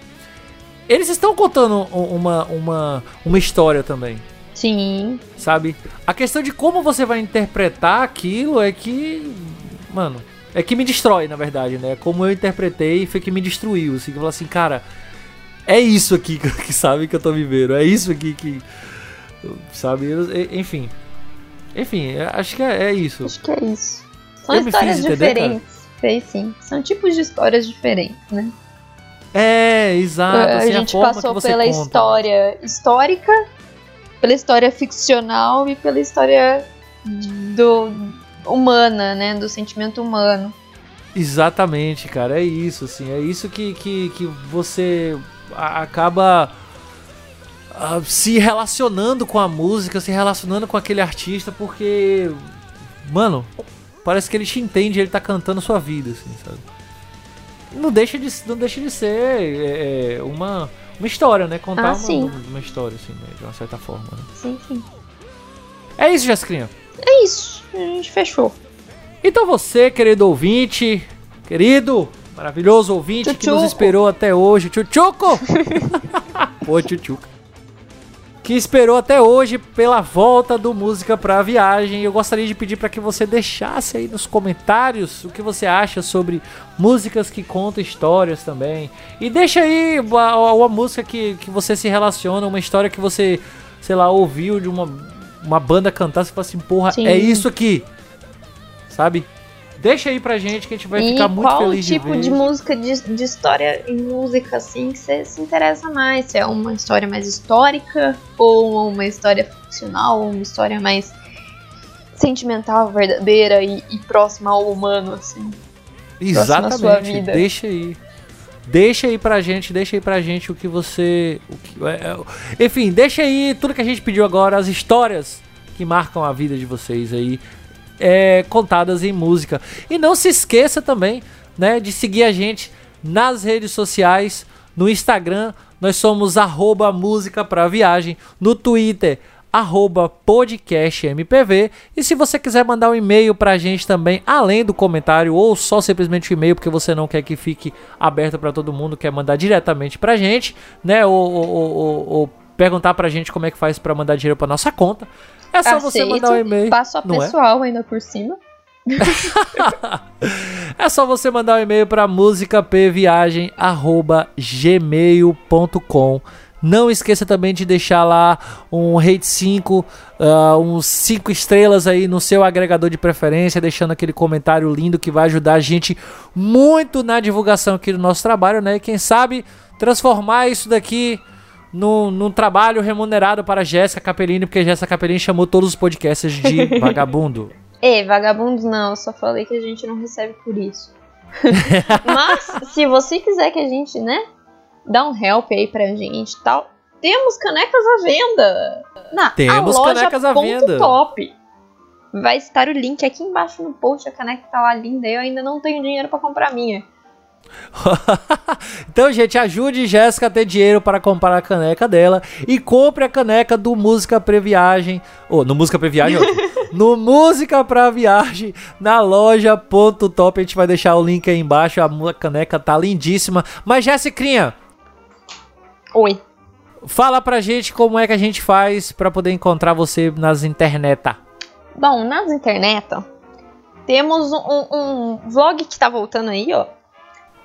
Eles estão contando uma, uma, uma história também Sim. sabe? A questão de como você vai interpretar aquilo é que, mano, é que me destrói, na verdade, né? Como eu interpretei foi que me destruiu, assim, que eu falo assim, cara, é isso aqui que, que sabe que eu tô vivendo, é isso aqui que, sabe? Enfim, enfim, acho que é, é isso. Acho que é isso. São Eu histórias entender, diferentes. Sei sim. São tipos de histórias diferentes, né? É, exato. a assim, gente forma passou pela conta. história histórica, pela história ficcional e pela história do humana, né? Do sentimento humano. Exatamente, cara, é isso, assim, é isso que, que, que você acaba ah, se relacionando com a música, se relacionando com aquele artista, porque, mano, parece que ele te entende, ele tá cantando sua vida, assim, sabe? Não deixa de, não deixa de ser é, é, uma, uma história, né? Contar Ah, uma, uma história, assim, né? de uma certa forma. né? Sim, sim. É isso, Jessicrinha. É isso. A gente fechou. Então você, querido ouvinte, querido, maravilhoso ouvinte que nos esperou até hoje, tchutchuco! Pô, tchutchuca. Que esperou até hoje pela volta do Música pra Viagem. Eu gostaria de pedir para que você deixasse aí nos comentários o que você acha sobre músicas que contam histórias também. E deixa aí uma, uma música que, que você se relaciona, uma história que você, sei lá, ouviu de uma, uma banda cantar. Você fala assim, porra, Sim. é isso aqui sabe? Deixa aí pra gente que a gente vai e ficar muito qual feliz tipo de ver. de música, de, de história em música, assim, que você se interessa mais? Se é uma história mais histórica, ou uma história ficcional, ou uma história mais sentimental, verdadeira e, e próxima ao humano, assim. Exatamente. sua vida. Deixa aí. Deixa aí pra gente, deixa aí pra gente o que você. O que, é, é, enfim, deixa aí tudo que a gente pediu agora, as histórias que marcam a vida de vocês aí, é, contadas em música. E não se esqueça também, né, de seguir a gente nas redes sociais, no Instagram, nós somos arroba música pra viagem, no Twitter, arroba podcastmpv. E se você quiser mandar um e-mail pra gente também, além do comentário, ou só simplesmente o e-mail, porque você não quer que fique aberto pra todo mundo, quer mandar diretamente pra gente, né? Ou, ou- ou- ou- perguntar pra gente como é que faz pra mandar dinheiro pra nossa conta. É só você Aceito, mandar um e-mail. Passo a é? pessoal ainda por cima. É só você mandar um e-mail para musicapviagem@gmail.com, Não esqueça também de deixar lá um rate 5, uh, uns 5 estrelas aí no seu agregador de preferência, deixando aquele comentário lindo que vai ajudar a gente muito na divulgação aqui do nosso trabalho, né? E quem sabe transformar isso daqui num, num trabalho remunerado para Jéssica Capellini, porque Jéssica Capellini chamou todos os podcasts de vagabundo. Ei, vagabundo não, eu só falei que a gente não recebe por isso. Mas, se você quiser que a gente, né, dá um help aí pra gente e tal, temos canecas à venda. Na Temos canecas à venda. Top. Vai estar o link aqui embaixo no post, a caneca tá lá linda, eu ainda não tenho dinheiro pra comprar a minha. então, gente, ajude Jéssica a ter dinheiro para comprar a caneca dela e compre a caneca do Música Pra Viagem. Oh, no Música Pra Viagem, no Música Pra Viagem, na loja ponto top. A gente vai deixar o link aí embaixo. A caneca tá lindíssima. Mas, Jéssica, Oi. Fala pra gente como é que a gente faz para poder encontrar você nas internet. Bom, nas internet temos um, um vlog que tá voltando aí, ó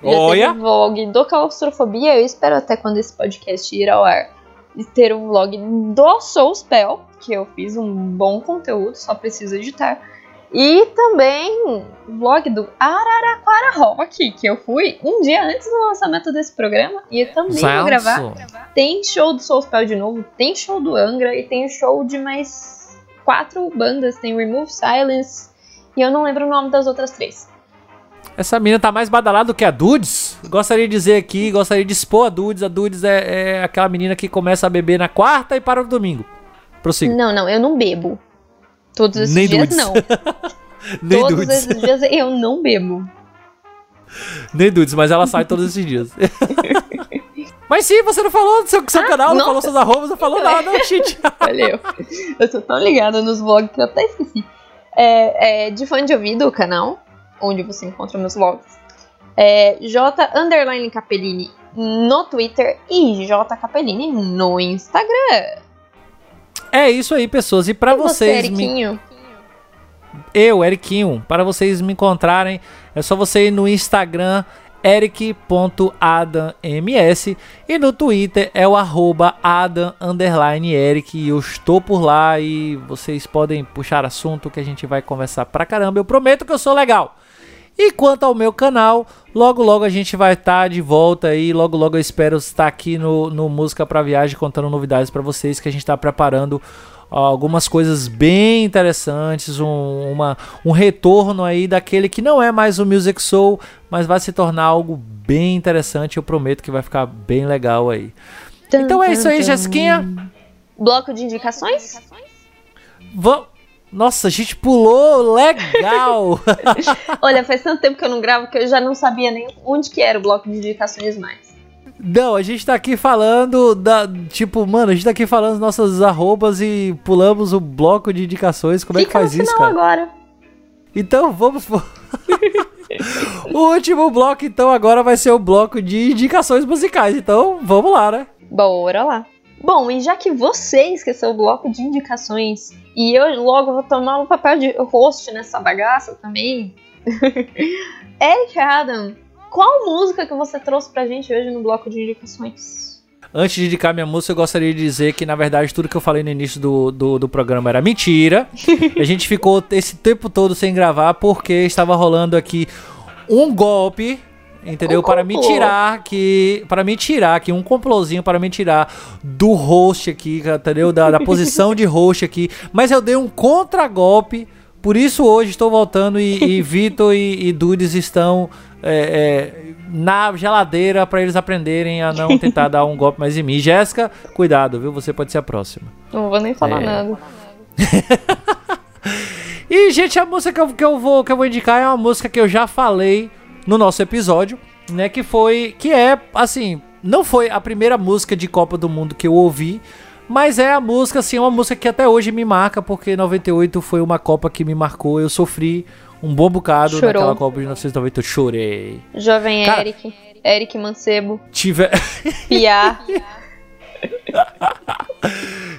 Olha! um vlog do Claustrofobia. Eu espero até quando esse podcast ir ao ar ter um vlog do Soul Spell, que eu fiz um bom conteúdo, só preciso editar. E também vlog do Araraquara Rock, que eu fui um dia antes do lançamento desse programa. E também vou gravar. Tem show do Soul Spell de novo, tem show do Angra e tem show de mais quatro bandas. Tem Remove Silence e eu não lembro o nome das outras três. Essa menina tá mais badalada do que a Dudes. Gostaria de dizer aqui, gostaria de expor a Dudes. A Dudes é, é aquela menina que começa a beber na quarta e para no domingo. Prossiga. Não, não, eu não bebo. Todos esses Nem dias Dudes. não. Nem Todos Dudes. esses dias eu não bebo. Nem Dudes, mas ela sai todos esses dias. mas sim, você não falou do seu, seu Ah, canal, não nossa. falou seus arrobas, não falou nada, shit. Valeu. eu tô tão ligada nos vlogs que eu até esqueci. É, é de fã de ouvido o canal, onde você encontra meus vlogs. É J underline Capellini no Twitter e J Capellini no Instagram. É isso aí, pessoas. E pra E você, vocês me Eriquinho? eu, Eriquinho, para vocês me encontrarem, é só você ir no Instagram eric.adamms e no Twitter é o arroba adam underline eric e eu estou por lá e vocês podem puxar assunto que a gente vai conversar pra caramba, eu prometo que eu sou legal. E quanto ao meu canal, logo logo a gente vai estar de volta aí, logo logo eu espero estar aqui no, no Música pra Viagem contando novidades pra vocês que a gente tá preparando algumas coisas bem interessantes, um, uma, um retorno aí daquele que não é mais o Music Soul, mas vai se tornar algo bem interessante, eu prometo que vai ficar bem legal aí. Então é isso aí, Jessiquinha. Bloco de indicações? Vamos... Nossa, a gente pulou legal! Olha, faz tanto tempo que eu não gravo que eu já não sabia nem onde que era o bloco de indicações mais. Não, a gente tá aqui falando da. Tipo, mano, a gente tá aqui falando as nossas arrobas e pulamos o bloco de indicações. Como é que Fica faz isso, cara? agora. Então vamos. o último bloco, então, agora vai ser o bloco de indicações musicais. Então vamos lá, né? Bora lá. Bom, e já que você esqueceu o bloco de indicações e eu logo vou tomar o papel de host nessa bagaça também. Eric Adam, qual música que você trouxe pra gente hoje no bloco de indicações? Antes de indicar minha música, eu gostaria de dizer que, na verdade, tudo que eu falei no início do, do, do programa era mentira. a gente ficou esse tempo todo sem gravar porque estava rolando aqui um golpe. Entendeu? Um para me tirar que. Para me tirar aqui, um complôzinho para me tirar do host aqui, entendeu? Da, da posição de host aqui. Mas eu dei um contragolpe. Por isso hoje estou voltando e, e Vitor e, e Dudes estão é, é, na geladeira para eles aprenderem a não tentar dar um golpe mais em mim. Jéssica, cuidado, viu? Você pode ser a próxima. Não vou nem falar É. nada. E, gente, a música que eu, que eu vou, que eu vou indicar é uma música que eu já falei no nosso episódio, né? Que foi. Que é, assim, não foi a primeira música de Copa do Mundo que eu ouvi. Mas é a música, assim, uma música que até hoje me marca, porque 98 foi uma Copa que me marcou. Eu sofri um bom bocado Chorou. naquela Copa de 1990. Eu chorei. Jovem Cara- Eric, Eric Mancebo, Tiver. Pia.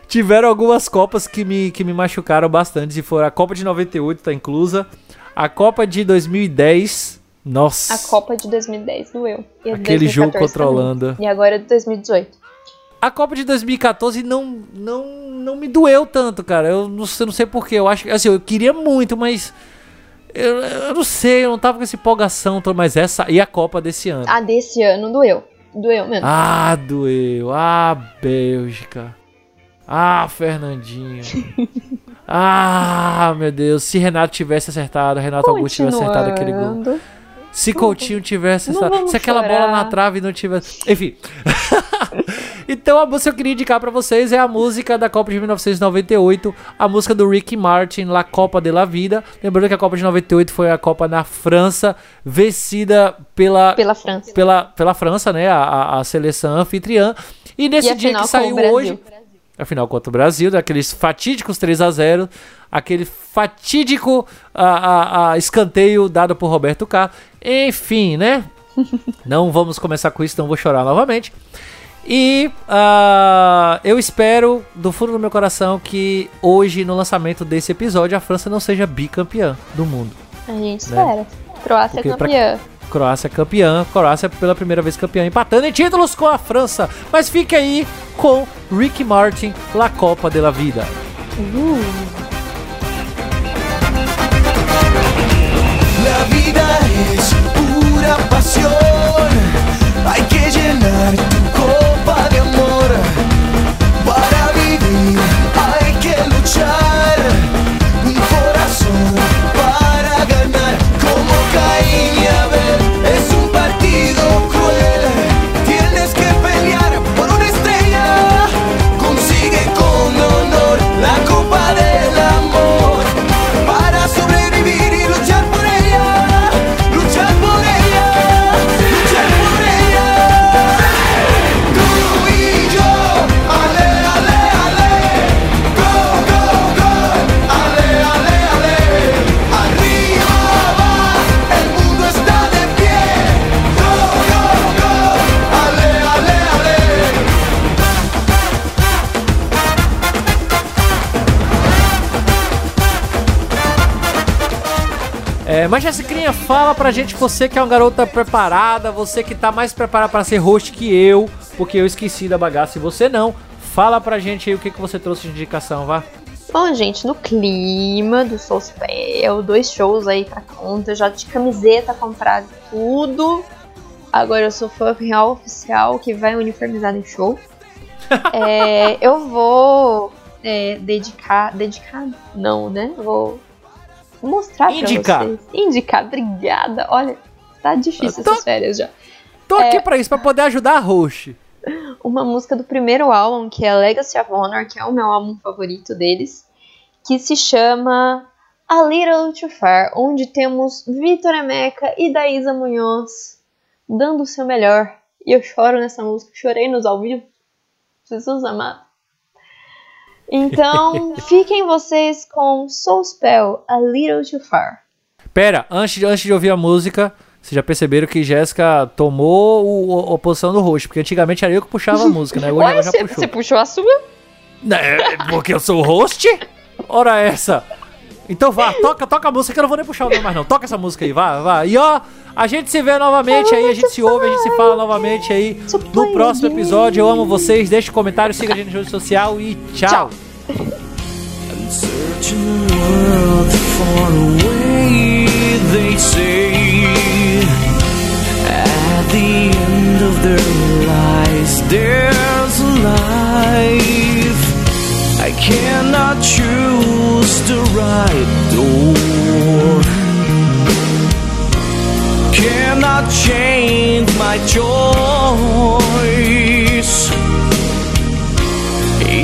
Tiveram algumas Copas que me, que me machucaram bastante. E foram a Copa de 98, tá inclusa. A Copa de 2010. Nossa. a Copa de 2010 doeu. E Aquele jogo 2014 contra a. Holanda. E agora é de 2018. a Copa de 2014 não, não, não me doeu tanto, cara. Eu não, eu não sei porquê. Eu acho que, assim, eu queria muito, mas. Eu, eu não sei, eu não tava com essa empolgação mas essa. E a Copa desse ano? A desse ano doeu. Doeu mesmo. Ah, doeu. Ah, Bélgica. Ah, Fernandinho. ah, meu Deus. Se Renato tivesse acertado, Renato Augusto tivesse acertado aquele gol. Se Coutinho tivesse vamos Se aquela chorar. bola na trave não tivesse. Enfim. então a música que eu queria indicar pra vocês é a música da Copa de 1998, a música do Ricky Martin, La Copa de la Vida. Lembrando que a Copa de 98 foi a Copa na França, vencida pela Pela França. pela, pela França, né? A, a- a seleção anfitriã. E nesse E dia que saiu Brasil. Hoje. Afinal, contra o Brasil, daqueles fatídicos 3 a 0 aquele fatídico a, a- a escanteio dado por Roberto Carlos. Enfim, né? não vamos começar com isso, não vou chorar novamente. E ah, eu espero, do fundo do meu coração, que hoje, no lançamento desse episódio, a França não seja bicampeã do mundo. A gente espera. Croácia Porque pra- campeã. Croácia campeã, Croácia pela primeira vez campeã, empatando em títulos com a França. Mas fique aí com Ricky Martin, La Copa de la Vida. La vida es pura pasión. Hay que llenar tu copa de amor. Para vivir hay que luchar. É, mas Jessicrinha, fala pra gente, você que é uma garota preparada, você que tá mais preparada pra ser host que eu, porque eu esqueci da bagaça e você não. Fala pra gente aí o que, que você trouxe de indicação, vá. Bom, gente, no clima do Soulspell, dois shows aí pra conta, já de camiseta comprada e tudo. Agora eu sou fã real oficial que vai uniformizado em show. É, eu vou é, dedicar. Dedicar? Não, né? Vou mostrar Indicar. pra vocês. Indicar, obrigada. Olha, tá difícil Tô- essas férias já. Tô aqui pra isso, pra poder ajudar a host. uma música do primeiro álbum, que é Legacy of Honor, que é o meu álbum favorito deles, que se chama A Little Too Far, onde temos Vitor Emeca e Daísa Munhoz dando o seu melhor. E eu choro nessa música, chorei nos ao vivo. Jesus amado. Então, fiquem vocês com Soul Spell, A Little Too Far. Pera, antes de, antes de ouvir a música, vocês já perceberam que Jéssica tomou o, o- a posição do host, porque antigamente era eu que puxava a música, né? Hoje Ué, já você puxou. você puxou a sua? É, porque eu sou o host? Ora essa. Então vá, toca, toca a música que eu não vou nem puxar o nome mais não. Toca essa música aí, vá, vá. E ó, a gente se vê novamente aí, a gente se ouve, a gente se fala novamente aí no próximo episódio. Eu amo vocês, deixe um comentário, siga a gente na rede social e tchau. Searching just the right door. Cannot change my choice.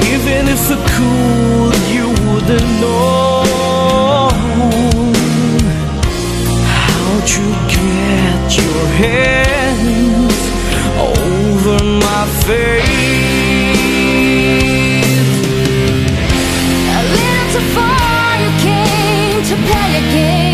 Even if I could, you wouldn't know how to get your hands over my face. delicate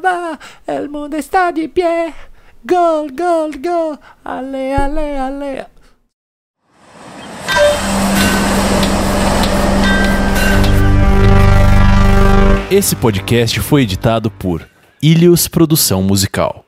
va, el mundo está de pie. Gol, gol, gol, ale, ale, ale. Esse podcast foi editado por Ilhos Produção Musical.